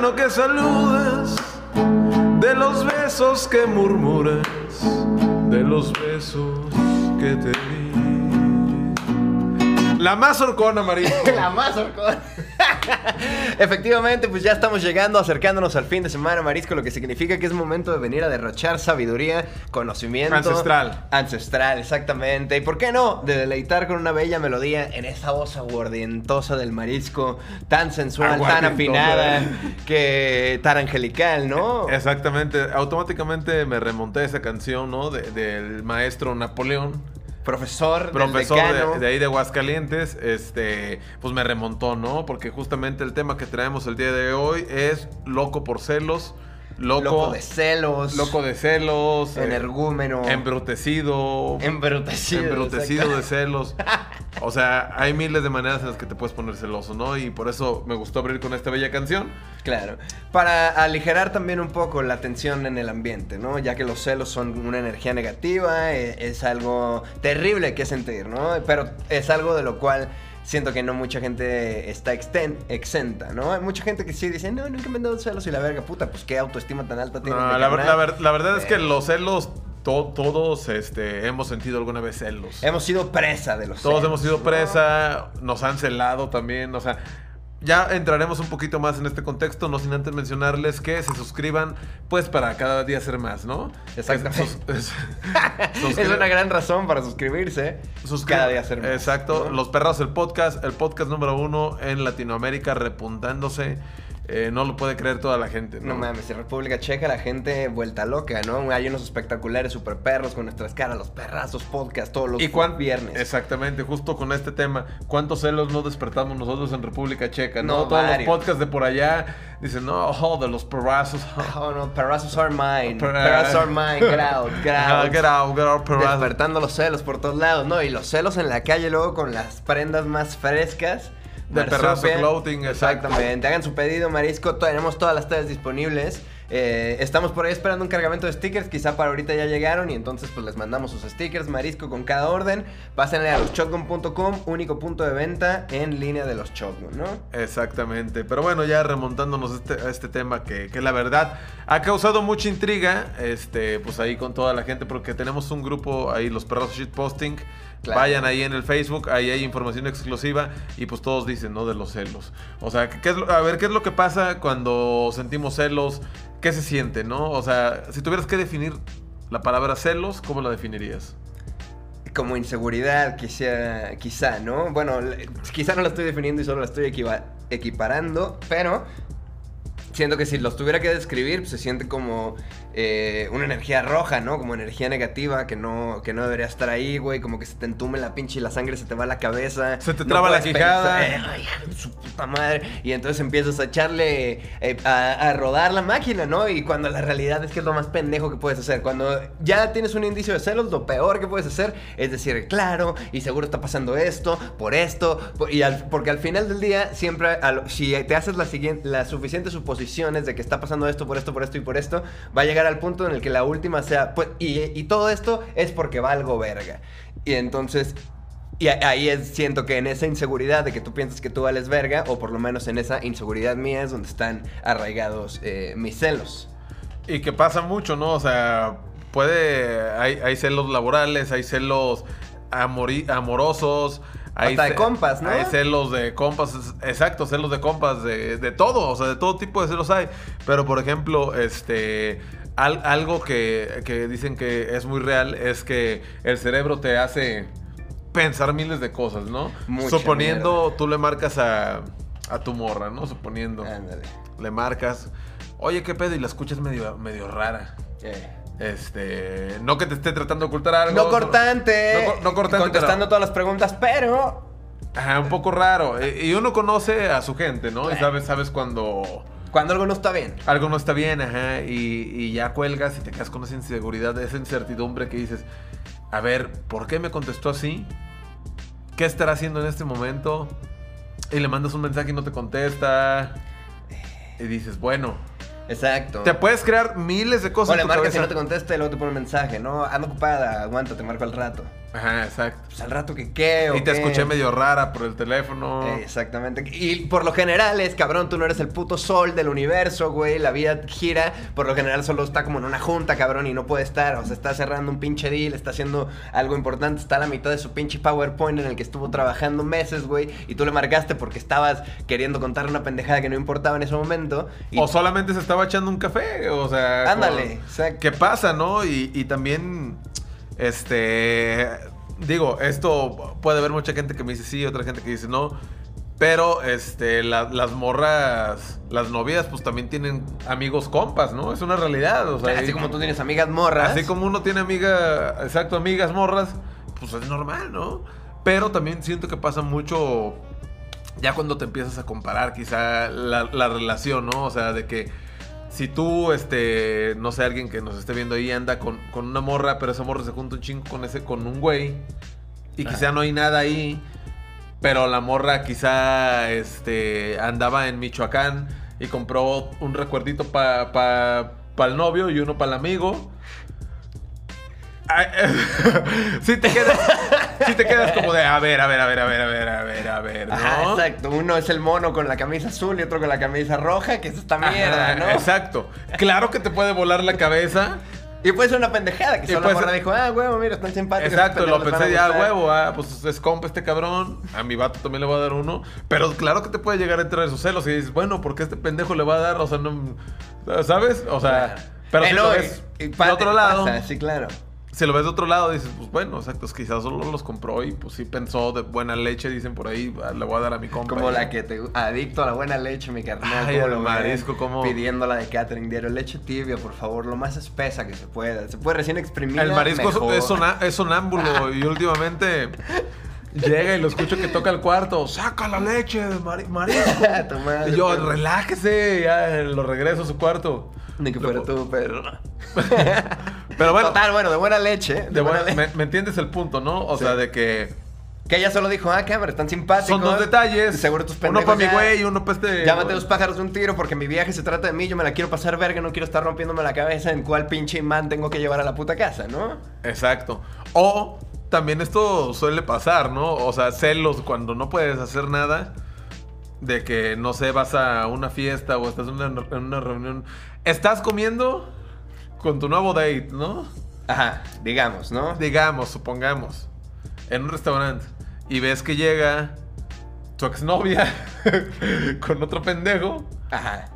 mano que saludas, de los besos que murmuras, de los besos que te di. La más horcona, María. La más horcona. Efectivamente, pues ya estamos llegando, acercándonos al fin de semana, Marisco, lo que significa que es momento de venir a derrochar sabiduría, conocimiento. Ancestral. Ancestral, exactamente. Y por qué no, de deleitar con una bella melodía en esa voz aguardientosa del marisco, tan sensual, tan afinada, que tan angelical, ¿no? Exactamente, automáticamente me remonté a esa canción, ¿no? De- del maestro Napoleón, Profesor, profesor de, de ahí de Aguascalientes, este, pues me remontó, ¿no? Porque justamente el tema que traemos el día de hoy es loco por celos, loco, loco de celos, loco de celos, eh, energúmeno, embrutecido, embrutecido, embrutecido de celos. O sea, hay miles de maneras en las que te puedes poner celoso, ¿no? Y por eso me gustó abrir con esta bella canción. Claro. Para aligerar también un poco la tensión en el ambiente, ¿no? Ya que los celos son una energía negativa, eh, es algo terrible que sentir, ¿no? Pero es algo de lo cual siento que no mucha gente está exten- exenta, ¿no? Hay mucha gente que sí dice, no, nunca me han dado celos y la verga, puta, pues qué autoestima tan alta tienes. No, mi la, ver- carnal?" la ver- la verdad es que Eh, los celos, to- todos este, hemos sentido alguna vez celos. Hemos sido presa de los Todos celos, hemos sido presa, nos han celado también, o sea, ya entraremos un poquito más en este contexto, no sin antes mencionarles que se suscriban, pues para cada día ser más, ¿no? Exactamente. Es, una gran razón para suscribirse. suscri- cada día ser más, Exacto, ¿no? Los Perros, el podcast, el podcast número uno en Latinoamérica, repuntándose. Eh, no lo puede creer toda la gente, ¿no? No mames, en República Checa la gente vuelta loca, ¿no? Hay unos espectaculares super perros con nuestras caras, los perrazos podcast todos los ¿Y cuán- viernes. Exactamente, justo con este tema. ¿Cuántos celos no despertamos nosotros en República Checa? No, No, todos varios. los podcasts de por allá dicen, no, oh, de los perrazos. Oh no, perrazos are mine. Per- Perrazos are mine. Get out, get Ajá, out. get out, get out, perrazos. Despertando los celos por todos lados, ¿no? Y los celos en la calle luego con las prendas más frescas. De Perrazo. Clothing, exacto. Exactamente. Hagan su pedido, Marisco. Tenemos todas las tallas disponibles. Eh, estamos por ahí esperando un cargamento de stickers. Quizá para ahorita ya llegaron. Y entonces pues les mandamos sus stickers, Marisco, con cada orden. Pásenle a loshotgun.com, único punto de venta en línea de los Shotgun, ¿no? Exactamente. Pero bueno, ya remontándonos a este, a este tema que, que la verdad ha causado mucha intriga. Este, pues ahí con toda la gente, porque tenemos un grupo ahí, los perros shitposting. Claro. Vayan ahí en el Facebook, ahí hay información exclusiva y pues todos dicen, ¿no? De los celos. O sea, ¿qué es lo- a ver, ¿qué es lo que pasa cuando sentimos celos? ¿Qué se siente, no? O sea, si tuvieras que definir la palabra celos, ¿cómo la definirías? como inseguridad, quizá, quizá, ¿no? Bueno, quizá no la estoy definiendo y solo la estoy equiva- equiparando, pero siento que si los tuviera que describir, pues se siente como eh, una energía roja, ¿no? Como energía negativa que no, que no debería estar ahí, güey, como que se te entume la pinche y la sangre se te va a la cabeza. Se te no traba la quijada. "Eh, ay, su puta madre. Y entonces empiezas a echarle, eh, a, a rodar la máquina, ¿no? Y cuando la realidad es que es lo más pendejo que puedes hacer. Cuando ya tienes un indicio de celos, lo peor que puedes hacer es decir, claro, y seguro está pasando esto, por esto, por- y al- porque al final del día, siempre, al- si te haces las, siguiente- las suficientes suposiciones de que está pasando esto, por esto, por esto y por esto, va a llegar al punto en el que la última sea, pues, y, y todo esto es porque valgo verga. Y entonces, y ahí es, siento que en esa inseguridad de que tú piensas que tú vales verga, o por lo menos en esa inseguridad mía es donde están arraigados eh, mis celos. Y que pasa mucho, ¿no? O sea, puede. Hay, hay celos laborales, hay celos amori- amorosos. Hay Hasta de compas, ¿no? Hay celos de compas, exacto, celos de compas, de, de todo, o sea, de todo tipo de celos hay. Pero, por ejemplo, este. Al- algo que, que dicen que es muy real es que el cerebro te hace pensar miles de cosas, ¿no? Mucha Suponiendo, mierda. tú le marcas a, a tu morra, ¿no? Suponiendo. Ándale. Le marcas. Oye, ¿qué pedo? Y la escuchas medio, medio rara. Eh. Este. No que te esté tratando de ocultar algo. No cortante. No, no cortante. Contestando pero- todas las preguntas, pero. Ajá, un poco raro. E- Y uno conoce a su gente, ¿no? Y sabes, sabes cuando Cuando algo no está bien. algo no está bien, ajá. Y, y ya cuelgas y te quedas con esa inseguridad, esa incertidumbre que dices. A ver, ¿por qué me contestó así? ¿Qué estará haciendo en este momento? Y le mandas un mensaje y no te contesta. Y dices, bueno, Exacto. te puedes crear miles de cosas o le marcas y no te contesta y luego te pone un mensaje, ¿no? Ando ocupada, aguanta, te marco al rato. Ajá, exacto. Pues al rato que qué o Y te qué? escuché medio rara por el teléfono. Exactamente. Y por lo general es, cabrón, tú no eres el puto sol del universo, güey. La vida gira. Por lo general solo está como en una junta, cabrón, y no puede estar. O sea, está cerrando un pinche deal, está haciendo algo importante. Está a la mitad de su pinche PowerPoint en el que estuvo trabajando meses, güey. Y tú le marcaste porque estabas queriendo contarle una pendejada que no importaba en ese momento. Y O solamente se estaba echando un café, o sea... Ándale, como- exacto. ¿Qué pasa, no? Y, y también, este... Digo, esto puede haber mucha gente que me dice sí, otra gente que dice no. Pero, este, la- las morras, las novias, pues también tienen amigos compas, ¿no? Es una realidad, o sea... Así como tú tienes amigas morras. Así como uno tiene amiga, exacto, amigas morras, pues es normal, ¿no? Pero también siento que pasa mucho ya cuando te empiezas a comparar quizá la, la relación, ¿no? O sea, de que si tú, este, no sé, alguien que nos esté viendo ahí anda con, con una morra, pero esa morra se junta un chingo con ese, con un güey, y quizá no hay nada ahí, pero la morra quizá, este, andaba en Michoacán y compró un recuerdito para pa, pa el novio y uno para el amigo. Sí te quedas, sí te quedas como de, a ver, a ver, a ver, a ver, a ver, a ver, a ver, ¿no? Ajá, exacto. Uno es el mono con la camisa azul y otro con la camisa roja, que es esta mierda, Ajá, ¿no? Exacto. Claro que te puede volar la cabeza. Y puede ser una pendejada, que Y solo morra dijo, ah, huevo, mira, están simpáticos. Exacto, lo pensé ya, gustar". huevo, ah, pues es compa este cabrón. A mi vato también le voy a dar uno. Pero claro que te puede llegar a entrar esos celos y dices, bueno, ¿por qué este pendejo le va a dar? O sea, no. ¿Sabes? O sea. Pero Eh, si no, lo ves y otro lado. pasa, sí, claro. Si lo ves de otro lado, dices, pues bueno, exacto, quizás solo los compró y pues sí pensó de buena leche, dicen por ahí, ah, le voy a dar a mi compa. Como la que te adicto a la buena leche, mi carnal. Ay, ¿cómo al lo ves? marisco, cómo- Pidiendo la de catering diario. Leche tibia, por favor, lo más espesa que se pueda. Se puede recién exprimir. El marisco es- es, sona- es sonámbulo y últimamente llega y lo escucho que toca el cuarto. Saca la leche, mari- marisco. Tu madre, y yo, relájese, ya lo regreso a su cuarto. Ni que fuera Lo- tú, pero. Pero bueno, Total, bueno, de buena leche. De, de buena buena- leche. me, me entiendes el punto, ¿no? O Sí. sea, de que Que ella solo dijo, ah, cámara, están simpáticos. son dos detalles. Seguro tus Uno pendejos. para mi güey y uno para este. Llámate dos pájaros de un tiro porque mi viaje se trata de mí, yo me la quiero pasar verga, no quiero estar rompiéndome la cabeza en cuál pinche imán tengo que llevar a la puta casa, ¿no? Exacto. O también esto suele pasar, ¿no? O sea, celos cuando no puedes hacer nada. De que, no sé, vas a una fiesta o estás en una, en una reunión. Estás comiendo con tu nuevo date, ¿no? Ajá, digamos, ¿no? Digamos, supongamos. En un restaurante. Y ves que llega tu exnovia con otro pendejo. Ajá.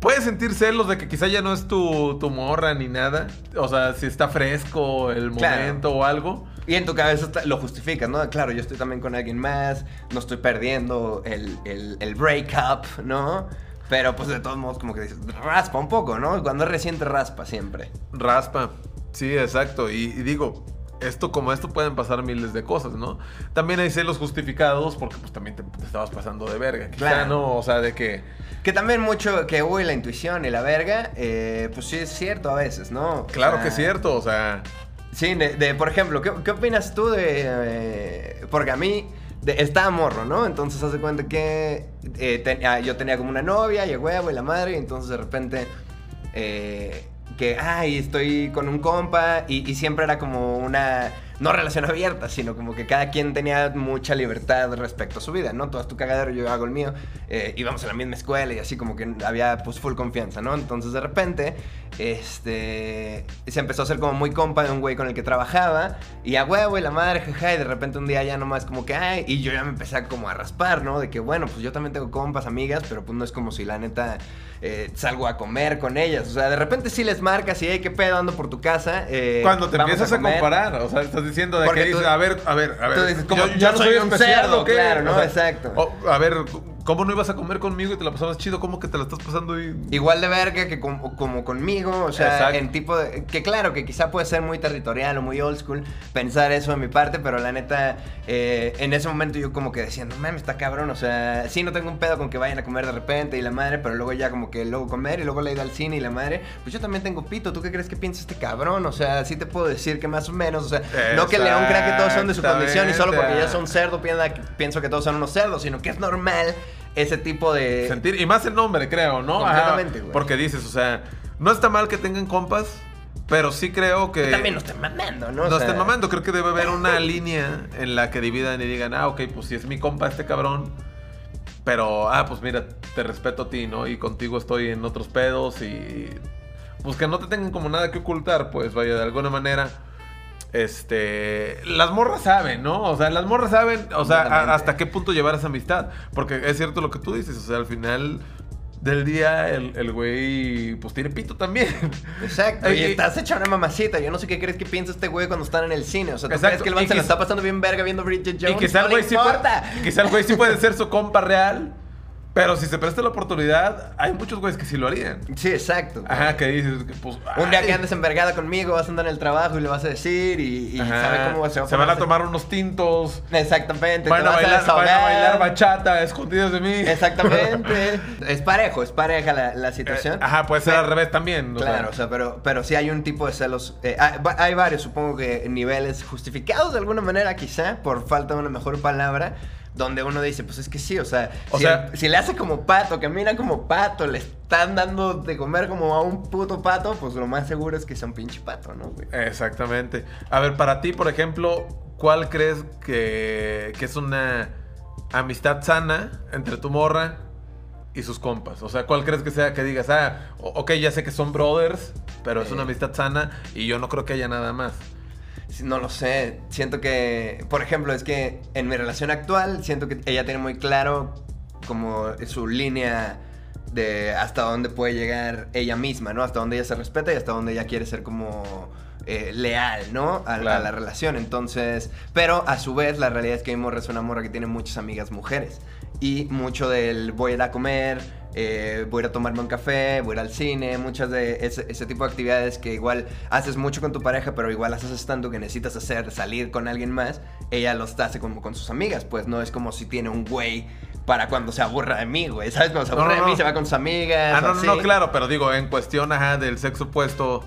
Puedes sentir celos de que quizá ya no es tu, tu morra ni nada. O sea, si está fresco el Claro. momento o algo. Y en tu cabeza lo justificas, ¿no? Claro, yo estoy también con alguien más, no estoy perdiendo el, el, el breakup, ¿no? Pero pues de todos modos como que dices, raspa un poco, ¿no? Cuando es reciente raspa siempre. Raspa. Sí, exacto. Y, y digo, esto como esto pueden pasar miles de cosas, ¿no? También hay celos justificados porque pues también te, te estabas pasando de verga. Quizá Claro. no, o sea, de que... Que también mucho que, uy, la intuición y la verga, eh, pues sí es cierto a veces, ¿no? Claro que es cierto, o sea... Sí, de, de, por ejemplo, ¿qué, qué opinas tú de...? eh, porque a mí de, estaba morro, ¿no? Entonces haz de cuenta que eh, ah, yo tenía como una novia y el huevo y la madre, y entonces de repente... eh, que, ay, estoy con un compa y siempre era como una, no relación abierta, sino como que cada quien tenía mucha libertad respecto a su vida, ¿no? Tú tu cagadero, yo hago el mío, eh, íbamos a la misma escuela y así como que había pues full confianza, ¿no? Entonces de repente, este, se empezó a hacer como muy compa de un güey con el que trabajaba y a huevo y la madre, jaja, y de repente un día ya nomás como que, ay, y yo ya me empecé a como a raspar, ¿no? De que, bueno, pues yo también tengo compas, amigas, pero pues no es como si la neta eh, salgo a comer con ellas, o sea, de repente sí les marcas y, hey, qué pedo, ando por tu casa. eh, Cuando te empiezas a, comer". comparar, o sea, estás diciendo de Porque que dices, tú- a ver, a ver, a ver. tú dices, como, yo, yo soy un cerdo, claro, ¿no? O sea, Exacto. o- a ver, ¿cómo no ibas a comer conmigo y te la pasabas chido? ¿Cómo que te la estás pasando ahí? Igual de verga que com- como conmigo, o sea, Exacto. en tipo de... Que claro, que quizá puede ser muy territorial o muy old school pensar eso de mi parte, pero la neta, eh, en ese momento yo como que decía, no mames, está cabrón, o sea, sí no tengo un pedo con que vayan a comer de repente y la madre, pero luego ya como que luego comer y luego la ida al cine y la madre, pues yo también tengo pito, ¿tú qué crees que piensa este cabrón? O sea, sí te puedo decir que más o menos, o sea, no que León crea que todos son de su condición y solo porque ya son cerdo piensa pienso que todos son unos cerdos, sino que es normal ese tipo de... Sentir, y más el nombre, creo, ¿no? Ajá, Completamente, güey. porque dices, o sea, no está mal que tengan compas, Pero sí creo que. También no estén mamando, ¿no? O No sea, estén mamando, creo que debe haber una línea en la que dividan y digan, ah, ok, pues si es mi compa este cabrón, pero, ah, pues mira, te respeto a ti, ¿no? Y contigo estoy en otros pedos y. Pues que no te tengan como nada que ocultar, pues vaya, de alguna manera. Este. Las morras saben, ¿no? O sea, las morras saben, o sea, a- hasta qué punto llevar esa amistad. Porque es cierto lo que tú dices, o sea, al final del día, el, el güey, pues tiene pito también. Exacto, y Y- estás hecha una mamacita. Yo no sé qué crees que piensa este güey cuando están en el cine. O sea, ¿tú Exacto, crees que el man se la está pasando bien verga viendo Bridget Jones? Y quizá no el güey sí, puede, quizá el güey sí puede ser su compa real, pero si se presta la oportunidad, hay muchos güeyes que sí lo harían. Sí, exacto. Ajá, que dices, que, pues... Un día ay, que andes envergada conmigo, vas a andar en el trabajo y le vas a decir y, y sabe cómo se va a Se van a tomar unos tintos, Exactamente. van a, bailar, van a bailar bachata escondidos de mí. Exactamente. es parejo, es pareja la, la situación. Eh, Ajá, puede ser Pero- al revés también. Claro, o sea, pero, pero sí hay un tipo de celos. eh, hay, hay varios, supongo que niveles justificados de alguna manera, quizá, por falta de una mejor palabra, donde uno dice, pues es que sí, o sea, O si, sea- si le hace como pato, camina como pato, le están dando de comer como a un puto pato, pues lo más seguro es que sea un pinche pato, ¿no? güey? Exactamente. A ver, para ti, por ejemplo, ¿cuál crees que, que es una amistad sana entre tu morra y sus compas? O sea, ¿cuál crees que sea que digas, ah, ok, ya sé que son brothers, pero es una amistad sana y yo no creo que haya nada más? No lo sé, siento que, por ejemplo, es que en mi relación actual, siento que ella tiene muy claro como su línea de hasta dónde puede llegar ella misma, ¿no? Hasta dónde ella se respeta y hasta dónde ella quiere ser como eh, leal, ¿no? A, la relación. Entonces, pero a su vez la realidad es que mi morra es una morra que tiene muchas amigas mujeres. Y mucho del voy a ir a comer, eh, voy a ir a tomarme un café, voy a ir al cine, muchas de ese, ese tipo de actividades que igual haces mucho con tu pareja, pero igual las haces tanto que necesitas hacer, salir con alguien más, ella los hace como con sus amigas, pues no es como si tiene un güey para cuando se aburra de mí, güey, ¿sabes? Cuando se No, aburre no, de mí no. se va con sus amigas. Ah, no, o no, así. claro, pero digo, en cuestión, ajá, del sexo opuesto,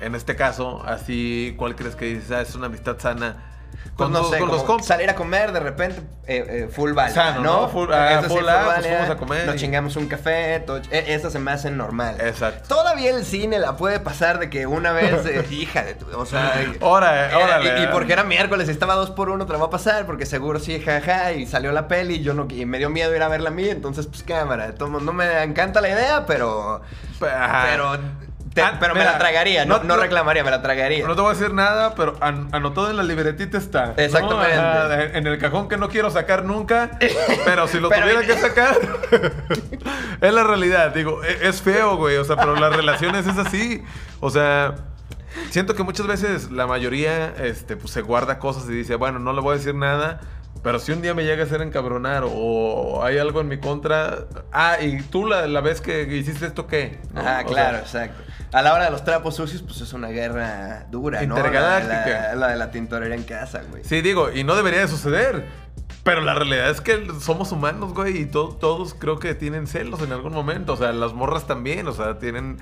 en este caso, así, ¿cuál crees que dices, ah, es una amistad sana? Pues no sé, con los compas. salir a comer de repente, eh, eh, full Sano, ¿no? ¿no? Full- ah, Eso sí, full, ah, pues válida, fuimos a comer Nos y- chingamos un café, todo, eh, esas se me hacen normal. Exacto. Todavía el cine la puede pasar de que una vez, eh, hija de tu, o sea... Era- órale. y, y porque era miércoles y estaba dos por uno, te la va a pasar, porque seguro sí, jaja, y salió la peli, y yo no, y me dio miedo ir a verla a mí, entonces pues cámara, no me encanta la idea, pero... Pero, te- Ah, pero me la tragaría, no, no- reclamaría, me la tragaría. No te voy a decir nada, pero an- anotado en la libretita está. ¿no? Exactamente. En el cajón que no quiero sacar nunca, pero si lo Pero- tuviera que sacar, es la realidad. Digo, e- es feo, güey. O sea, pero las relaciones es así. O sea, siento que muchas veces la mayoría este, pues, se guarda cosas y dice, bueno, no le voy a decir nada. Pero si un día me llega a hacer encabronar o hay algo en mi contra, ah, y tú la, la vez que hiciste esto, ¿qué? ¿No? Ah, O claro, sea, exacto. A la hora de los trapos sucios, pues es una guerra dura, ¿no? Intergaláctica. La, la- la de la tintorería en casa, güey. Sí, digo, y no debería de suceder. Pero la realidad es que somos humanos, güey, y to- todos creo que tienen celos en algún momento. O sea, las morras también, o sea, tienen,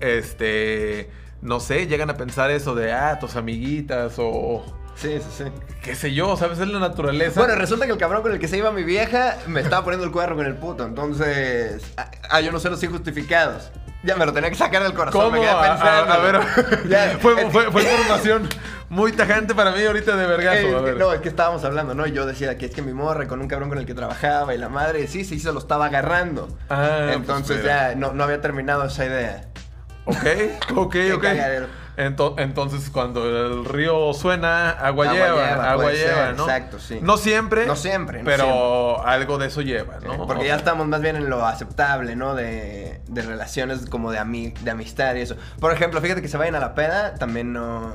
este, no sé, llegan a pensar eso de, ah, tus amiguitas o Sí, sí, sí. qué sé yo, ¿sabes? Es la naturaleza. Bueno, resulta que el cabrón con el que se iba mi vieja me estaba poniendo el cuadro con el puto. Entonces, ah, yo no sé los injustificados. Ya me lo tenía que sacar del corazón. ¿Cómo? Me quedé A, a- pensando. a ver, Ya, fue, fue, fue información muy tajante para mí ahorita de vergazo. Eh, a ver. no, es que estábamos hablando, ¿no? Yo decía que es que mi morra con un cabrón con el que trabajaba y la madre, sí, sí, se lo estaba agarrando. Ah, pues Entonces mira. ya no, no había terminado esa idea. Ok, ok, ok. Ento- entonces, cuando el río suena, agua, Agua lleva, lleva, agua lleva, ser, ¿no? exacto, sí. No siempre. No siempre, no pero algo de eso lleva, ¿no? Porque O ya sea, estamos más bien en lo aceptable, ¿no? De, de relaciones como de, ami- de amistad y eso. Por ejemplo, fíjate que se vayan a la peda, también no,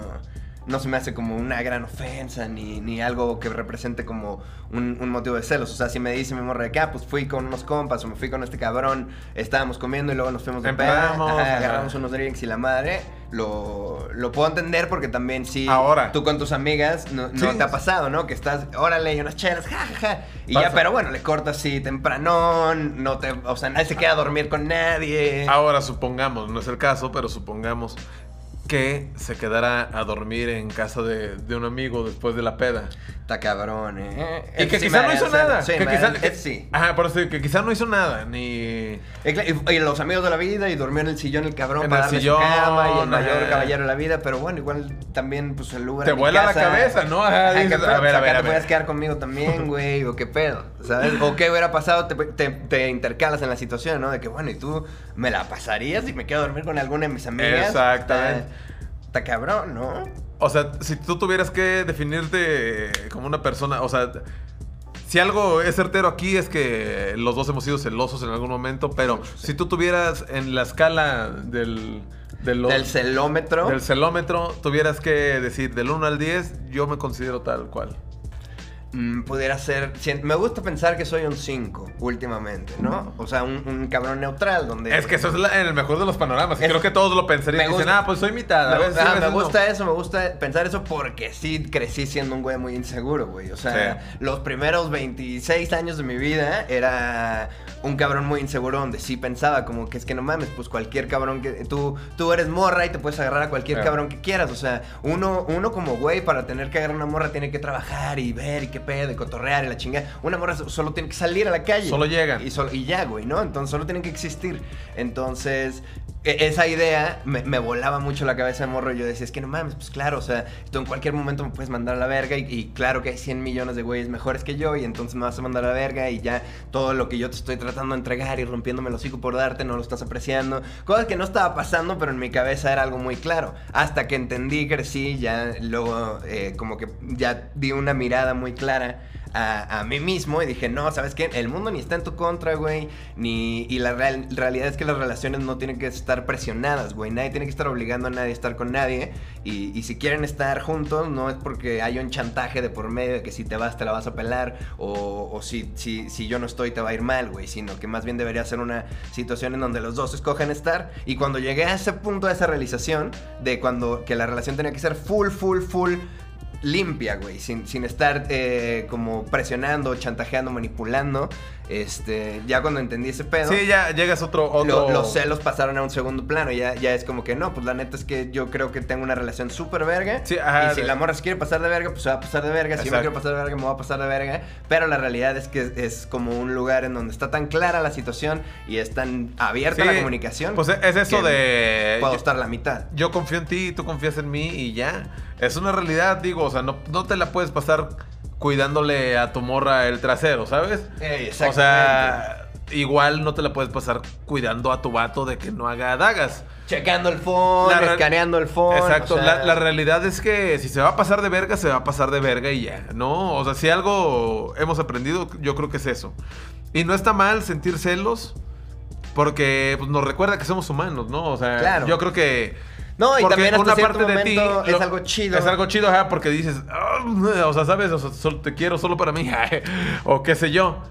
no se me hace como una gran ofensa ni, ni algo que represente como un, un motivo de celos. O sea, si me dice mi morra de que, ah, pues fui con unos compas o me fui con este cabrón, estábamos comiendo y luego nos fuimos de peda, ajá, agarramos unos drinks y la madre, lo, lo puedo entender porque también sí, Ahora. tú con tus amigas no, no Sí. te ha pasado, ¿no? Que estás, órale, y unas chelas, jajaja, y Pasa. ya, pero bueno, le cortas así tempranón, no te, o sea, nadie se queda a dormir con nadie. Ahora, supongamos, no es el caso, pero supongamos. Que se quedara a dormir en casa de, de un amigo después de la peda. Está cabrón, ¿eh? Y que Sí quizá no hizo hace- nada. Sí, que me quizá, que- sí. Ajá, por eso que quizá no hizo nada, ni... Y, cla- y- y los amigos de la vida y durmió en el sillón el cabrón En para el darle sillón, su cama y el mayor ajá. caballero de la vida, pero bueno, igual también pues el Uber Te a vuela la casa- cabeza, ¿no? Ajá, dices, ¿qué pedo? a ver, a ver, a te ver. puedes quedar conmigo también, güey, o qué pedo, ¿sabes? O qué hubiera pasado, te, te, te intercalas en la situación, ¿no? De que bueno, y tú me la pasarías y me quedo a dormir con alguna de mis amigas. Exactamente. Está, cabrón, ¿no? O sea, si tú tuvieras que definirte como una persona, o sea, si algo es certero aquí es que los dos hemos sido celosos en algún momento, pero si tú tuvieras en la escala del... de Del celómetro. del celómetro, tuvieras que decir del 1 al 10, yo me considero tal cual. Mm, pudiera ser. Me gusta pensar que soy un 5 últimamente, ¿no? O sea, un, un cabrón neutral donde. Es que eso es la- en el mejor de los panoramas. y Es- Creo que todos lo pensarían. y Dicen, gusta- ah, pues soy mitad. A Me, veces sí, a me veces no". gusta eso, me gusta pensar eso porque sí crecí siendo un güey muy inseguro, güey. O sea, Sí. los primeros 26 años de mi vida era un cabrón muy inseguro donde sí pensaba como que es que no mames, pues cualquier cabrón que tú tú eres morra y te puedes agarrar a cualquier Sí. cabrón que quieras, o sea, uno uno como güey para tener que agarrar una morra tiene que trabajar y ver y qué pedo y cotorrear y la chingada. Una morra so- solo tiene que salir a la calle. Solo llegan. Y, solo- y ya, güey, ¿no? Entonces solo tienen que existir. Entonces, esa idea me, volaba mucho la cabeza de morro. Yo decía, es que no mames, pues claro, o sea, tú en cualquier momento me puedes mandar a la verga. Y, y claro que hay 100 millones de güeyes mejores que yo. Y entonces me vas a mandar a la verga. Y ya todo lo que yo te estoy tratando de entregar y rompiéndome el hocico por darte, no lo estás apreciando. Cosas que no estaba pasando, pero en mi cabeza era algo muy claro. Hasta que entendí, crecí, ya luego, eh, como que ya di una mirada muy clara a, mí mismo y dije, no, ¿sabes qué? El mundo ni está en tu contra, güey, ni... Y la real- realidad es que las relaciones no tienen que estar presionadas, güey. Nadie tiene que estar obligando a nadie a estar con nadie. Y, y si quieren estar juntos, no es porque hay un chantaje de por medio de que si te vas te la vas a pelar o, o si, si, si yo no estoy te va a ir mal, güey. Sino que más bien debería ser una situación en donde los dos escogen estar. Y cuando llegué a ese punto, a esa realización de cuando que la relación tenía que ser full, full, full limpia, güey, sin, sin estar eh, como presionando, chantajeando, manipulando. Este, ya cuando entendí ese pedo, Sí, ya llegas otro. otro... lo- los celos pasaron a un segundo plano. Ya, ya es como que no, pues la neta es que yo creo que tengo una relación súper verga. Sí, ajá, y si de- la morra se quiere pasar de verga, pues se va a pasar de verga. Si yo me Exacto. quiero pasar de verga, me voy a pasar de verga. Pero la realidad es que es, es como un lugar en donde está tan clara la situación y es tan abierta Sí, la comunicación. Pues es eso de. Puedo yo- estar la mitad. Yo confío en ti, tú confías en mí y ya. Es una realidad, digo, o sea, no, no te la puedes pasar cuidándole a tu morra el trasero, ¿sabes? Ey, o sea, igual no te la puedes pasar cuidando a tu vato de que no haga dagas. Checando el phone, escaneando el phone. Exacto, o sea, la, la realidad es que si se va a pasar de verga, se va a pasar de verga y ya, ¿no? O sea, si algo hemos aprendido, yo creo que es eso. Y no está mal sentir celos, porque pues, nos recuerda que somos humanos, ¿no? O sea, Claro. yo creo que... No, y porque también hasta una parte de ti es lo- algo chido. Es algo chido, ajá, porque dices, "Ah", o sea, ¿sabes? O sea, solo te quiero solo para mí, o qué sé yo.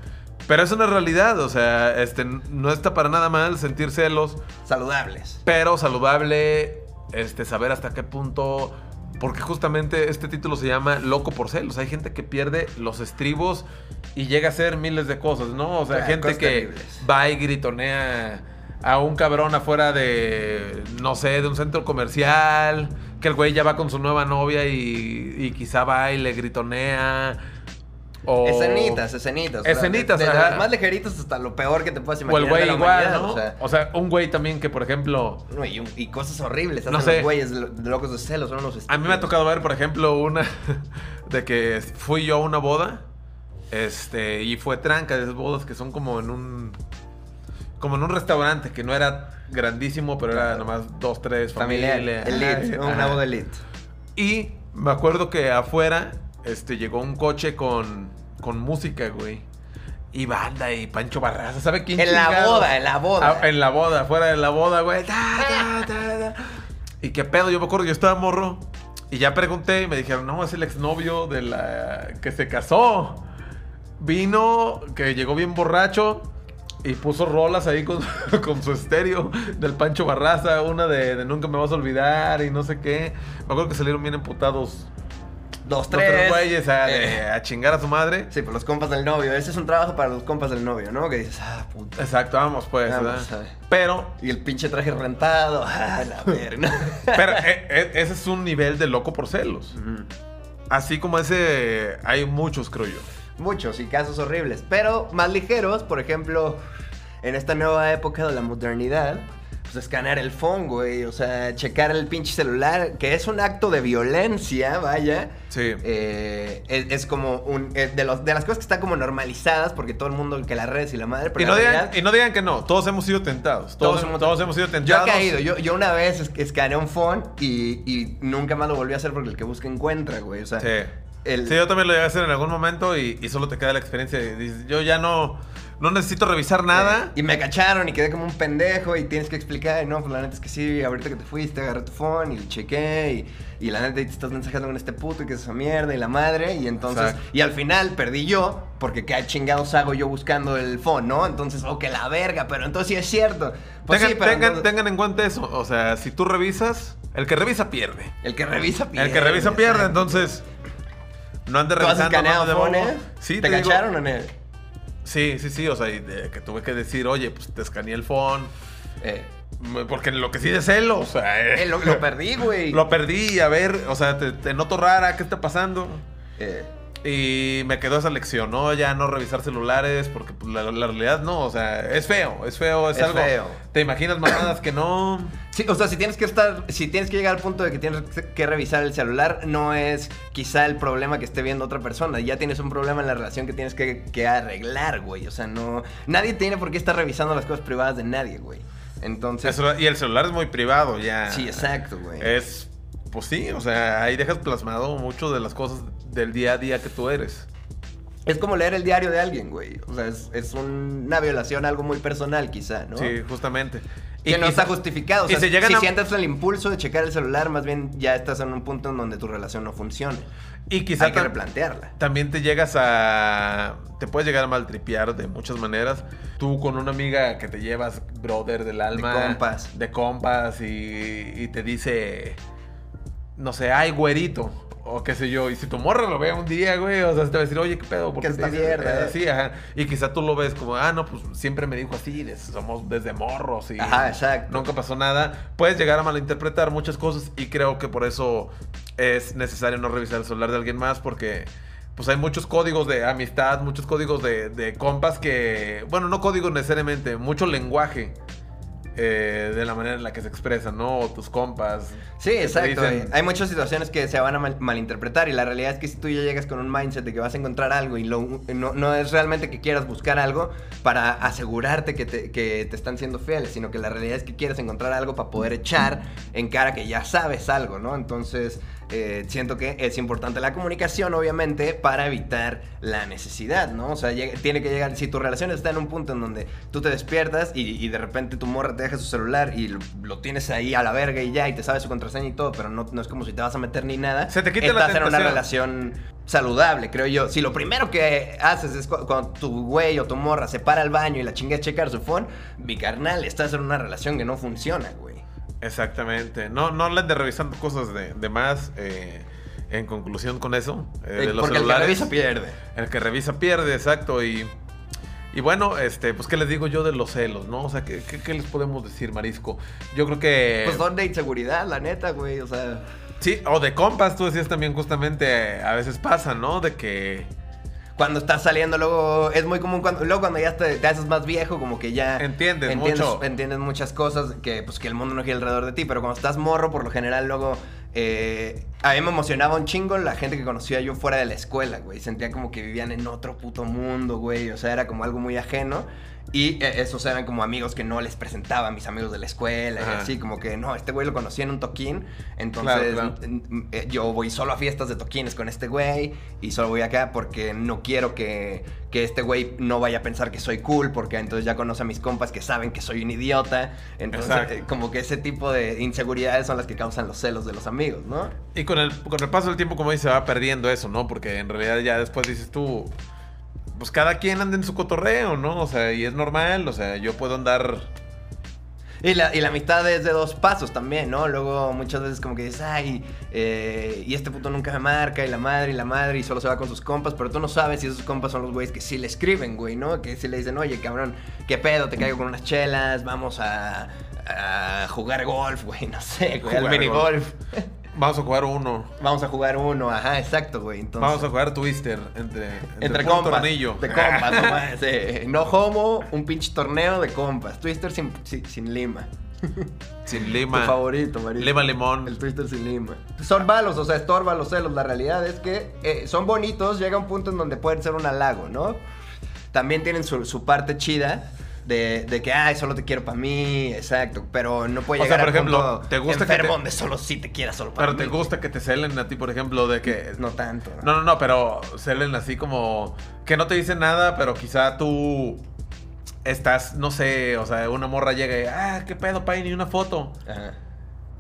Pero es una realidad, o sea, este, no está para nada mal sentir celos, Saludables. pero saludable este, saber hasta qué punto. Porque justamente este título se llama Loco por celos. Hay gente que pierde los estribos y llega a hacer miles de cosas, ¿no? O sea, gente que va y gritonea a un cabrón afuera de, no sé, de un centro comercial. Que el güey ya va con su nueva novia y, y quizá va y le gritonea. O... Escenitas, escenitas. o sea, Escenitas, ajá. las más ligeritas hasta lo peor que te puedas O imaginar. el güey de igual. O sea, O sea, un güey también que, por ejemplo, no, y, un- y cosas horribles. No sé. los güeyes lo- locos de celos, son unos A mí me ha tocado ver, por ejemplo, una de que fui yo a una boda. Este, y fue tranca de esas bodas que son como en un. Como en un restaurante que no era grandísimo, pero era nomás dos, tres Familiar, familias. elite, Ajá. una boda elite. Y me acuerdo que afuera este, llegó un coche con, con música, güey. Y banda y Pancho Barraza, ¿sabe quién En la boda, en la boda. Ah, en la boda, fuera de la boda, güey. Y qué pedo, yo me acuerdo, yo estaba morro. Y ya pregunté y me dijeron, no, es el exnovio de la que se casó. Vino, que llegó bien borracho y puso rolas ahí con, con su estéreo del Pancho Barraza, una de, de Nunca me vas a olvidar y no sé qué. Me acuerdo que salieron bien emputados dos, Dos, tres tres. güeyes a, Eh. a chingar a su madre. Sí, por los compas del novio. Ese es un trabajo para los compas del novio, ¿no? Que dices, ah, puta. Exacto, vamos pues. Vamos, ¿verdad? Pero, Y el pinche traje rentado. Ah, la verga. pero e- e- ese es un nivel de loco por celos. Así como ese, hay muchos, creo yo. Muchos y casos horribles. Pero más ligeros, por ejemplo, en esta nueva época de la modernidad, pues escanear el phone, güey. O sea, checar el pinche celular, que es un acto de violencia, vaya. Sí. Eh, es, es como un. de, los, de las cosas que están como normalizadas, porque todo el mundo, que las redes y la madre. Pero Y no, digan, realidad- y no digan que no, todos hemos sido tentados. Todos, Todos todos, hemos- sido Yo he tentados. caído, yo, yo una vez es- escaneé un phone y, y nunca más lo volví a hacer porque el que busca encuentra, güey. O sea, Sí. El- Sí, yo también lo llegué a hacer en algún momento y, y solo te queda la experiencia. de- dices, yo ya no, no necesito revisar nada. Y me cacharon y quedé como un pendejo y tienes que explicar, no, pues la neta es que sí, ahorita que te fuiste agarré tu phone y chequé y, y la neta y te estás mensajando con este puto y que es esa mierda y la madre y entonces, Exacto. y al final perdí yo porque qué chingados hago yo buscando el phone, ¿no? Entonces, oh, que la verga, pero entonces sí es cierto. Pues tengan, sí, pero tengan, entonces- tengan en cuenta eso. O sea, si tú revisas, el que revisa pierde. el que revisa pierde. el que revisa pierde, exacto. entonces no ande ¿Tú has revisando. phone, bobo. Sí, ¿Te, digo- cacharon o no? Sí, sí, sí. O sea, y de que tuve que decir, oye, pues te escaneé el phone. Eh, Porque lo que sí de celo, o sea, eh, eh, lo, lo perdí, güey. lo perdí. A ver, o sea, te, te noto rara, ¿qué está pasando? Eh, Y me quedó esa lección, ¿no? Ya no revisar celulares, porque pues, la, la realidad no, o sea, es feo, es feo, es, Es algo. feo. Te imaginas mamadas que no. Sí, o sea, si tienes que estar, si tienes que llegar al punto de que tienes que revisar el celular, no es quizá el problema que esté viendo otra persona. Ya tienes un problema en la relación que tienes que, que arreglar, güey. O sea, no. Nadie tiene por qué estar revisando las cosas privadas de nadie, güey. Entonces. Eso- y el celular es muy privado, ya. Sí, exacto, güey. Es. Pues sí, o sea, ahí dejas plasmado mucho de las cosas del día a día que tú eres. Es como leer el diario de alguien, güey. O sea, es, es un- una violación, algo muy personal, quizá, ¿no? Sí, justamente. Que no y está se- justificado. O y sea, se llegan si a- sientes el impulso de checar el celular, más bien ya estás en un punto en donde tu relación no funciona. Y quizá Hay que replantearla. también te llegas a. Te puedes llegar a maltripear de muchas maneras. Tú con una amiga que te llevas, brother del alma. compas. De compas y, y te dice. No sé, ay, güerito. O qué sé yo. Y si tu morra lo ve un día, güey, o sea, te va a decir, oye, qué pedo. ¿Por ¿Qué qué esta mierda, eh, eh? Sí, ajá. Y quizá tú lo ves como, ah, no, pues siempre me dijo así, des- somos desde morros y. Ajá, exacto. Nunca pasó nada. Puedes llegar a malinterpretar muchas cosas y creo que por eso es necesario no revisar el celular de alguien más porque pues hay muchos códigos de amistad, muchos códigos de, de compas que, bueno, no códigos necesariamente, mucho lenguaje eh, de la manera en la que se expresan, ¿no? O tus compas. Sí, exacto. dicen-. Hay muchas situaciones que se van a mal- malinterpretar y la realidad es que si tú ya llegas con un mindset de que vas a encontrar algo y lo- no, no es realmente que quieras buscar algo para asegurarte que te, que te están siendo fieles, sino que la realidad es que quieres encontrar algo para poder echar en cara que ya sabes algo, ¿no? Entonces, eh, siento que es importante la comunicación, obviamente, para evitar la necesidad, ¿no? O sea, llega- tiene que llegar, si tu relación está en un punto en donde tú te despiertas y, y de repente tu morra te deja su celular y lo, lo tienes ahí a la verga y ya, y te sabe su contraseña y todo, pero no, no es como si te vas a meter ni nada. Se te quita la Estás en una tentación. relación saludable, creo yo. Si lo primero que haces es cu- cuando tu güey o tu morra se para al baño y la chinga es checar su phone, mi carnal, estás en una relación que no funciona, güey. Exactamente. No, no le de revisando cosas de, de más. eh, en conclusión con eso, eh, de Eh, los Porque el que celulares. revisa pierde. El que revisa pierde, exacto. Y, y bueno, este, pues, ¿qué les digo yo de los celos, no? O sea, ¿qué, qué, qué les podemos decir, Marisco? Yo creo que. Pues son de inseguridad, la neta, güey. O sea. Sí, o de compas, tú decías también justamente, a veces pasa, ¿no? De que. Cuando estás saliendo, luego es muy común cuando, luego cuando ya te, te haces más viejo, como que ya Entiendes entiendes, mucho. entiendes muchas cosas que pues que el mundo no gira alrededor de ti, pero cuando estás morro, por lo general luego eh, a mí me emocionaba un chingo la gente que conocía yo fuera de la escuela, güey. Sentía como que vivían en otro puto mundo, güey. O sea, era como algo muy ajeno. Y eh, esos eran como amigos que no les presentaba a mis amigos de la escuela. y así, como que no, este güey lo conocí en un toquín. Entonces Claro, eh, yo voy solo a fiestas de toquines con este güey. Y solo voy acá porque no quiero que, que este güey no vaya a pensar que soy cool. Porque entonces ya conoce a mis compas que saben que soy un idiota. Entonces, Exacto. eh, como que ese tipo de inseguridades son las que causan los celos de los amigos, ¿no? Y con el, con el paso del tiempo, como dices, se va perdiendo eso, ¿no? Porque en realidad ya después dices tú. Pues cada quien anda en su cotorreo, ¿no? O sea, y es normal, o sea, yo puedo andar. Y la, y la amistad es de dos pasos también, ¿no? Luego muchas veces como que dices, ay, eh, y este puto nunca me marca, y la madre, y la madre, y solo se va con sus compas, pero tú no sabes si esos compas son los güeyes que sí le escriben, güey, ¿no? Que sí le dicen, oye, cabrón, ¿qué pedo? Te caigo con unas chelas, vamos a, a jugar golf, güey, no sé, güey, al minigolf. Vamos a jugar uno. Vamos a jugar uno, ajá, exacto, güey. Entonces, Vamos a jugar Twister entre, entre, entre compas. tornillo. De compas, nomás. No homo, un pinche torneo de compas. Twister sin, sin, sin lima. Sin lima. Tu favorito, Marito. Lima limón. El Twister sin lima. Son malos, o sea, estorban los celos. La realidad es que eh, son bonitos, llega un punto en donde pueden ser un halago, ¿no? También tienen su, su parte chida. De, de que, ay, solo te quiero para mí, exacto. Pero no puede O llegar sea, por ejemplo, punto ¿te gusta que te- donde solo sí te quieras solo para Pero mí. te gusta que te celen a ti, por ejemplo, de que. No tanto. No, no, no, pero celen así como. Que no te dicen nada, pero quizá tú. Estás, no sé, o sea, una morra llega y. Ah, qué pedo, pay, ni una foto. Ajá.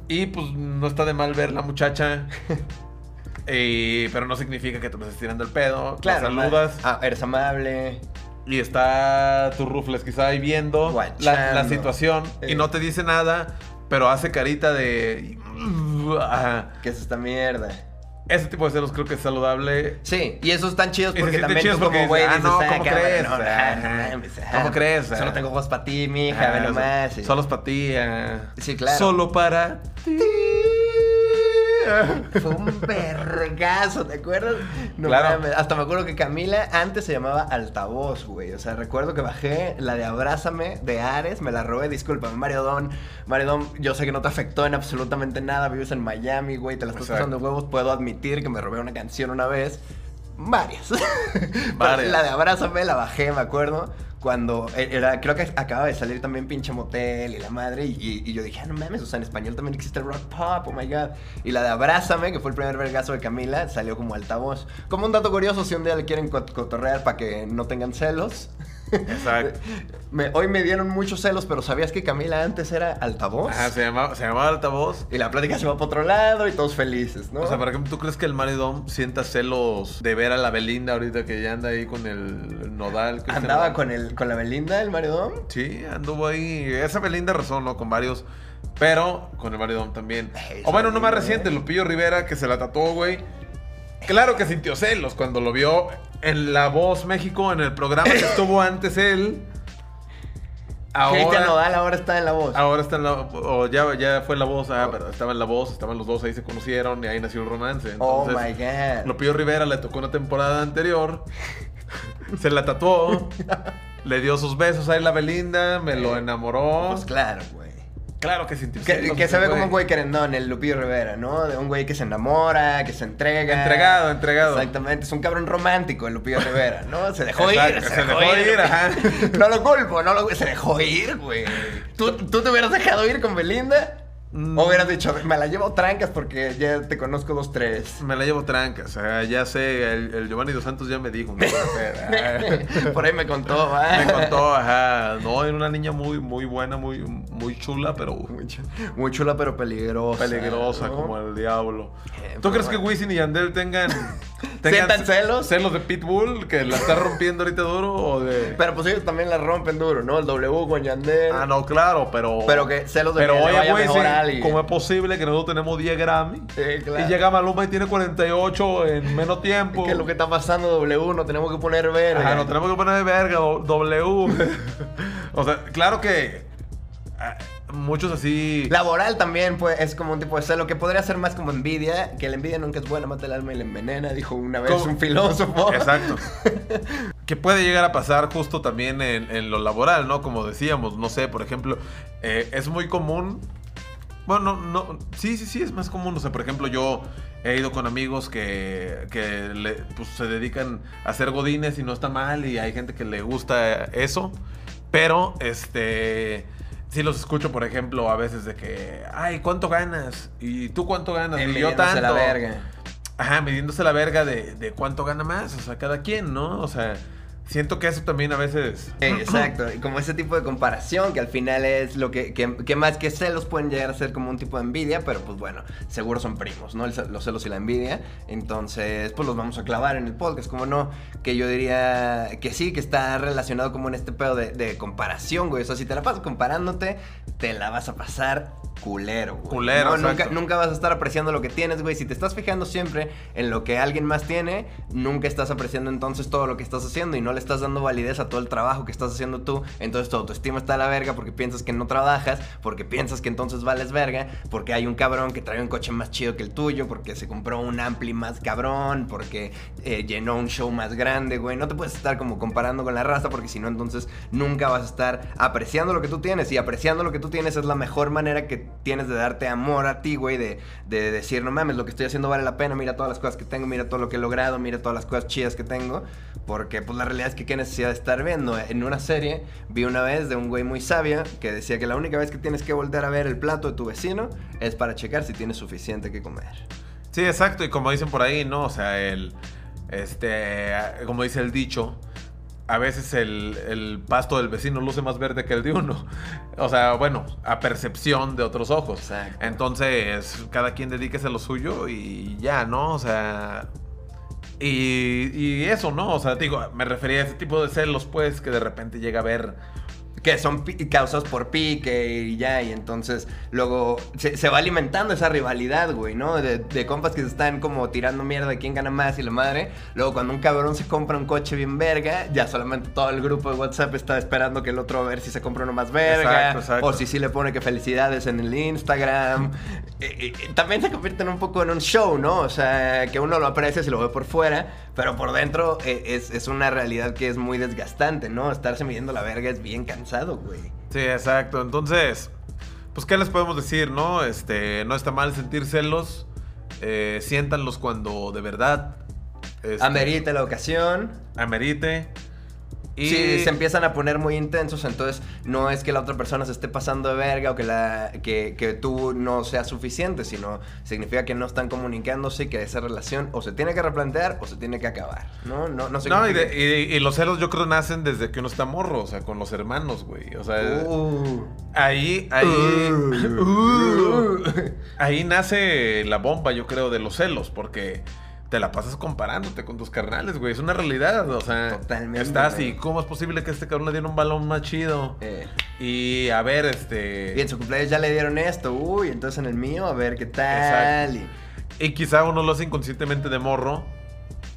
Y pues no está de mal ver la muchacha. y- pero no significa que te estés tirando el pedo. la Claro. saludas. Ah, eres amable. Y está tu rufles quizá ahí viendo la, la situación. Eh. Y no te dice nada, pero hace carita de. Ajá. ¿Qué es esta mierda? Ese tipo de celos creo que es saludable. Sí, y esos están chidos porque también chidos tú como porque güey dices, dices, ah, no, ah, ¿cómo crees? no, no, Ah, no ah, ¿cómo crees? Solo tengo ojos para ti, mija, ve nomás. Solos para ti. Sí, claro. Solo para ti. Fue un vergazo, ¿te acuerdas? No Claro. mames. Hasta me acuerdo que Camila antes se llamaba Altavoz, güey. O sea, recuerdo que bajé la de Abrázame de Ares, me la robé, discúlpame, Mario Don. Mario Don, yo sé que no te afectó en absolutamente nada, vives en Miami, güey, te la estás Exacto. pasando de huevos. Puedo admitir que me robé una canción una vez. Varias. Varias. La de Abrázame la bajé, me acuerdo. Cuando era, creo que acaba de salir también pinche motel y la madre. Y, yo dije, ah, no mames, o sea, en español también existe rock pop, oh my god. Y la de Abrázame, que fue el primer vergazo de Camila, salió como altavoz. Como un dato curioso, si un día le quieren cot- cotorrear para que no tengan celos. Exacto. Me- hoy me dieron muchos celos, pero ¿sabías que Camila antes era altavoz? Ajá, se llamaba, se llamaba altavoz. Y la plática se va para otro lado y todos felices, ¿no? O sea, por ejemplo, ¿tú crees que el maridón sienta celos de ver a la Belinda ahorita que ya anda ahí con el nodal? Andaba con, el, con la Belinda, el maridón. Sí, anduvo ahí. Esa Belinda razón, ¿no? Con varios. Pero con el maridón también. O bueno, uno más reciente, eh. Lupillo Rivera, que se la tatuó, güey. Claro que sintió celos cuando lo vio en La Voz México, en el programa que estuvo antes él. Ahora, Nodal ahora está en la voz. ahora está en la. O ya, ya fue La Voz, ah, pero estaba en La Voz, estaban los dos ahí, se conocieron y ahí nació el romance. oh Entonces, my god. Lupillo Rivera le tocó una temporada anterior. se la tatuó. le dio sus besos ahí a la Belinda. Me lo enamoró. Pues claro, güey. Claro que sintió Que, que se ve como un güey querendón, el Lupillo Rivera, ¿no? De un güey que se enamora, que se entrega. Entregado, entregado. Exactamente, es un cabrón romántico el Lupillo Rivera, ¿no? Se dejó Exacto, ir, se dejó ir, ajá. No lo culpo, no lo Se dejó ir, güey. ¿Tú, ¿Tú te hubieras dejado ir con Belinda? Mm. O hubieras dicho, me la llevo trancas porque ya te conozco dos, tres. Me la llevo tranca. O sea, ya sé, el, el Giovanni Dos Santos ya me dijo. no. Por ahí me contó, ¿va? me contó, ajá. No, era una niña muy, muy buena, muy, muy chula, pero Muy chu- Muy chula, pero peligrosa. peligrosa ¿no? como el diablo. Eh, ¿Tú crees que. Wisin y Yandel tengan, ¿Sientan celos? celos de Pitbull que la está rompiendo ahorita duro o de Pero pues ellos también la rompen duro, ¿no? El W con Yandel. Ah, no, claro, pero Pero que celos de Pero que oye, güey, sí. ¿cómo es posible que nosotros tenemos 10 Grammy? Sí, claro. Y llega Maluma y tiene 48 en menos tiempo. ¿Qué es lo que está pasando, W? No tenemos que poner verga. Ajá, nos tenemos que poner verga, W. o sea, claro que muchos así. Laboral también pues, es como un tipo de celo que podría ser más como envidia, que la envidia nunca es buena, mata el alma y la envenena, dijo una vez ¿Cómo? un filósofo. Exacto. que puede llegar a pasar justo también en, en lo laboral, ¿no? Como decíamos, no sé, por ejemplo, eh, es muy común. Bueno, no, no, sí, sí, sí, es más común. O sea, por ejemplo, yo he ido con amigos que, que le- pues, se dedican a hacer godines y no está mal y hay gente que le gusta eso. Pero, este, sí los escucho, por ejemplo, a veces de que, ay, ¿cuánto ganas? ¿Y tú cuánto ganas? y yo tanto. la verga. Ajá, midiéndose la verga de, de cuánto gana más, o sea, cada quien, ¿no? O sea, siento que eso también a veces... Eh, exacto, y como ese tipo de comparación que al final es lo que, que, más que celos pueden llegar a ser como un tipo de envidia, pero pues bueno, seguro son primos, ¿no? Los celos y la envidia. Entonces, pues los vamos a clavar en el podcast, como no, que yo diría que sí, que está relacionado como en este pedo de, de comparación, güey. O sea, si te la pasas comparándote, te la vas a pasar culero, güey. Culero, No, nunca, vas a estar apreciando lo que tienes, güey. Si te estás fijando siempre en lo que alguien más tiene, nunca estás apreciando entonces todo lo que estás haciendo y no le estás dando validez a todo el trabajo que estás haciendo tú. Entonces tu autoestima está a la verga porque piensas que no trabajas, porque piensas que entonces vales verga, porque hay un cabrón que trae un coche más chido que el tuyo, porque se compró un ampli más cabrón, porque eh, llenó un show más grande, güey. No te puedes estar como comparando con la raza porque si no entonces nunca vas a estar apreciando lo que tú tienes y apreciando lo que tú tienes es la mejor manera que tienes de darte amor a ti, güey, de, de decir, no mames, lo que estoy haciendo vale la pena, mira todas las cosas que tengo, mira todo lo que he logrado, mira todas las cosas chidas que tengo, porque pues la realidad es que qué necesidad de estar viendo. En una serie vi una vez de un güey muy sabio que decía que la única vez que tienes que volver a ver el plato de tu vecino es para checar si tienes suficiente que comer. Sí, exacto, y como dicen por ahí, ¿no? O sea, el, este, como dice el dicho, a veces el, el pasto del vecino luce más verde que el de uno. O sea, bueno, a percepción de otros ojos. Exacto. Entonces, cada quien dedíquese a lo suyo y ya, ¿no? O sea... Y, y eso, ¿no? O sea, digo, me refería a ese tipo de celos, pues, que de repente llega a ver... que son causados por pique y ya, y entonces luego se, se va alimentando esa rivalidad, güey, ¿no? De, de compas que se están como tirando mierda de quién gana más y la madre. Luego cuando un cabrón se compra un coche bien verga, ya solamente todo el grupo de WhatsApp está esperando que el otro a ver si se compra uno más verga. Exacto, exacto. O si sí le pone que felicidades en el Instagram. Eh, eh, también se convierte en un poco en un show, ¿no? O sea, que uno lo aprecia si lo ve por fuera, pero por dentro eh, es, es una realidad que es muy desgastante, ¿no? Estarse midiendo la verga es bien cansado, güey. Sí, exacto. Entonces, pues, ¿qué les podemos decir, no? Este, no está mal sentir celos. Eh, siéntanlos cuando de verdad... este, Amerita la ocasión. Amerite. Y Si se empiezan a poner muy intensos, entonces no es que la otra persona se esté pasando de verga o que, la, que, que tú no seas suficiente, sino significa que no están comunicándose y que esa relación o se tiene que replantear o se tiene que acabar, ¿no? No, no No, y, de- y- y los celos yo creo nacen desde que uno está morro, o sea, con los hermanos, güey. O sea, Uh. ahí, ahí, Uh. ahí nace la bomba, yo creo, de los celos, porque te la pasas comparándote con tus carnales, güey. Es una realidad, o sea, Totalmente, estás güey. y cómo es posible que este cabrón le diera un balón más chido. Eh, Y a ver, este. y en su cumpleaños ya le dieron esto, uy, entonces en el mío, a ver qué tal. Exacto. Y- Y quizá uno lo hace inconscientemente de morro,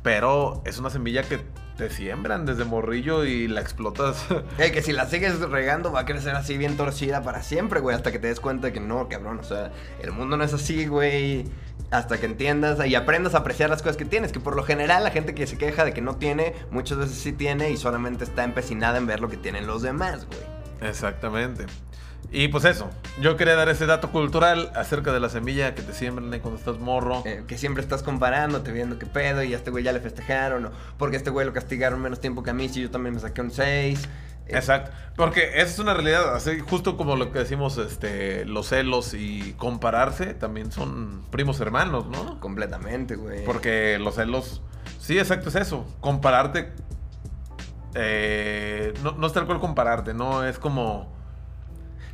pero es una semilla que te siembran desde morrillo y la explotas. Eh, que si la sigues regando va a crecer así bien torcida para siempre, güey, hasta que te des cuenta de que no, cabrón, o sea, el mundo no es así, güey, hasta que entiendas y aprendas a apreciar las cosas que tienes, que por lo general la gente que se queja de que no tiene, muchas veces sí tiene y solamente está empecinada en ver lo que tienen los demás, güey. Exactamente. Y pues eso, yo quería dar ese dato cultural acerca de la semilla que te siembran ahí cuando estás morro. Eh, que siempre estás comparándote, viendo qué pedo, y a este güey ya le festejaron, o porque a este güey lo castigaron menos tiempo que a mí, si yo también me saqué un 6. Exacto, porque esa es una realidad, así justo como lo que decimos, este, los celos y compararse también son primos hermanos, ¿no? Completamente, güey. Porque los celos, sí, exacto, es eso, compararte, eh, no, no es tal cual compararte, no es como...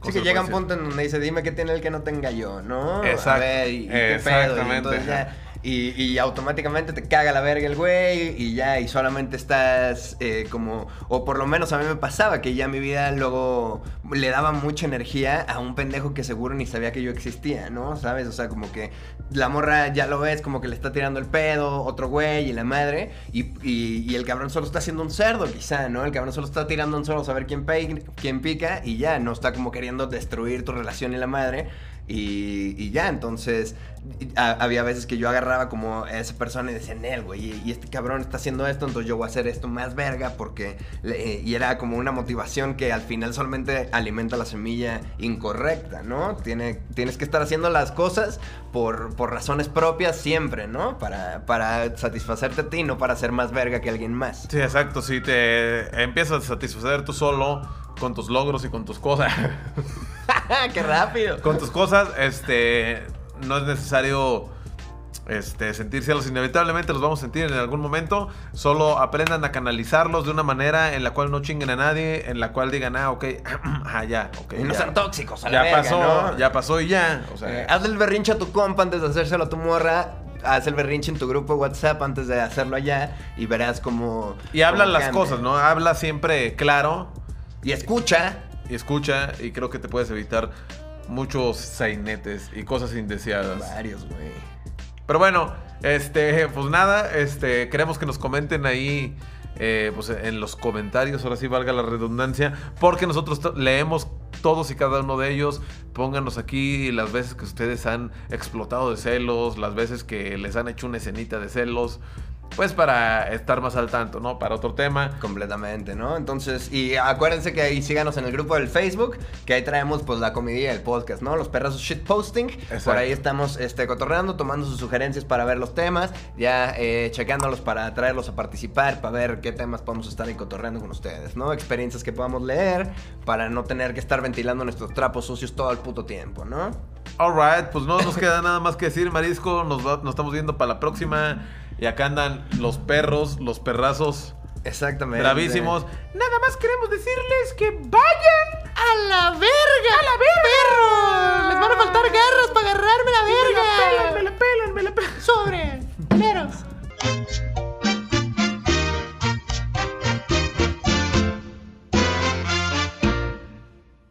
Sí ¿cómo que llega un punto en donde dice, dime qué tiene el que no tenga yo, ¿no? A Exacto, ver, y, y qué pedo, y exactamente, entonces ya- ajá. Y, automáticamente te caga la verga el güey y ya, y solamente estás eh, como, o por lo menos a mí me pasaba que ya mi vida luego le daba mucha energía a un pendejo que seguro ni sabía que yo existía, ¿no? ¿Sabes? O sea, como que la morra ya lo ves, como que le está tirando el pedo, otro güey y la madre, y, y- el cabrón solo está haciendo un cerdo, quizá, ¿no? El cabrón solo está tirando un cerdo a pe- quién pica y ya, no está como queriendo destruir tu relación y la madre. Y, ya, entonces había veces que yo agarraba como a esa persona y decía, Nel, güey, y, este cabrón está haciendo esto, entonces yo voy a hacer esto más verga porque... y era como una motivación que al final solamente alimenta la semilla incorrecta, ¿no? Tiene, tienes que estar haciendo las cosas por, por razones propias siempre, ¿no? Para, para satisfacerte a ti, no para ser más verga que alguien más. Sí, exacto, si te empiezas a satisfacer tú solo con tus logros y con tus cosas, ¡Qué rápido! con tus cosas, este, no es necesario este, sentir celos. Inevitablemente los vamos a sentir en algún momento. Solo aprendan a canalizarlos de una manera en la cual no chinguen a nadie, en la cual digan, ah, ok, ah, ya, ok. Y no ya. sean tóxicos, a la Ya verga, pasó, ¿no? ya pasó y ya. O sea, Eh, hazle el berrinche a tu compa antes de hacérselo a tu morra. Haz el berrinche en tu grupo de WhatsApp antes de hacerlo allá y verás cómo. y habla cómo las cambia. cosas, ¿no? Habla siempre claro Y escucha. Y escucha y creo que te puedes evitar muchos sainetes y cosas indeseadas. Varios, güey. Pero bueno, este, pues nada, este, queremos que nos comenten ahí, eh, pues en los comentarios, ahora sí valga la redundancia, porque nosotros leemos todos y cada uno de ellos. Pónganos aquí las veces que ustedes han explotado de celos, las veces que les han hecho una escenita de celos, pues para estar más al tanto, ¿no? Para otro tema. Completamente, ¿no? Entonces, y acuérdense que ahí síganos en el grupo del Facebook, que ahí traemos pues la comedia del podcast, ¿no? Los perrazos shitposting. Exacto. Por ahí estamos este, cotorreando, tomando sus sugerencias para ver los temas, ya eh, chequeándolos para traerlos a participar, para ver qué temas podemos estar ahí cotorreando con ustedes, ¿no? Experiencias que podamos leer, para no tener que estar ventilando nuestros trapos sucios todo el puto tiempo, ¿no? Alright, pues no nos queda nada más que decir, Marisco. Nos, va- nos estamos viendo para la próxima. Y acá andan los perros, los perrazos. Exactamente. Bravísimos. Nada más queremos decirles que vayan ¡A la verga! ¡A la verga! ¡Perros! ¡Les van a faltar garras para agarrarme la verga! Me la pelan, me la pelan. ¡Sobre! ¡Meros!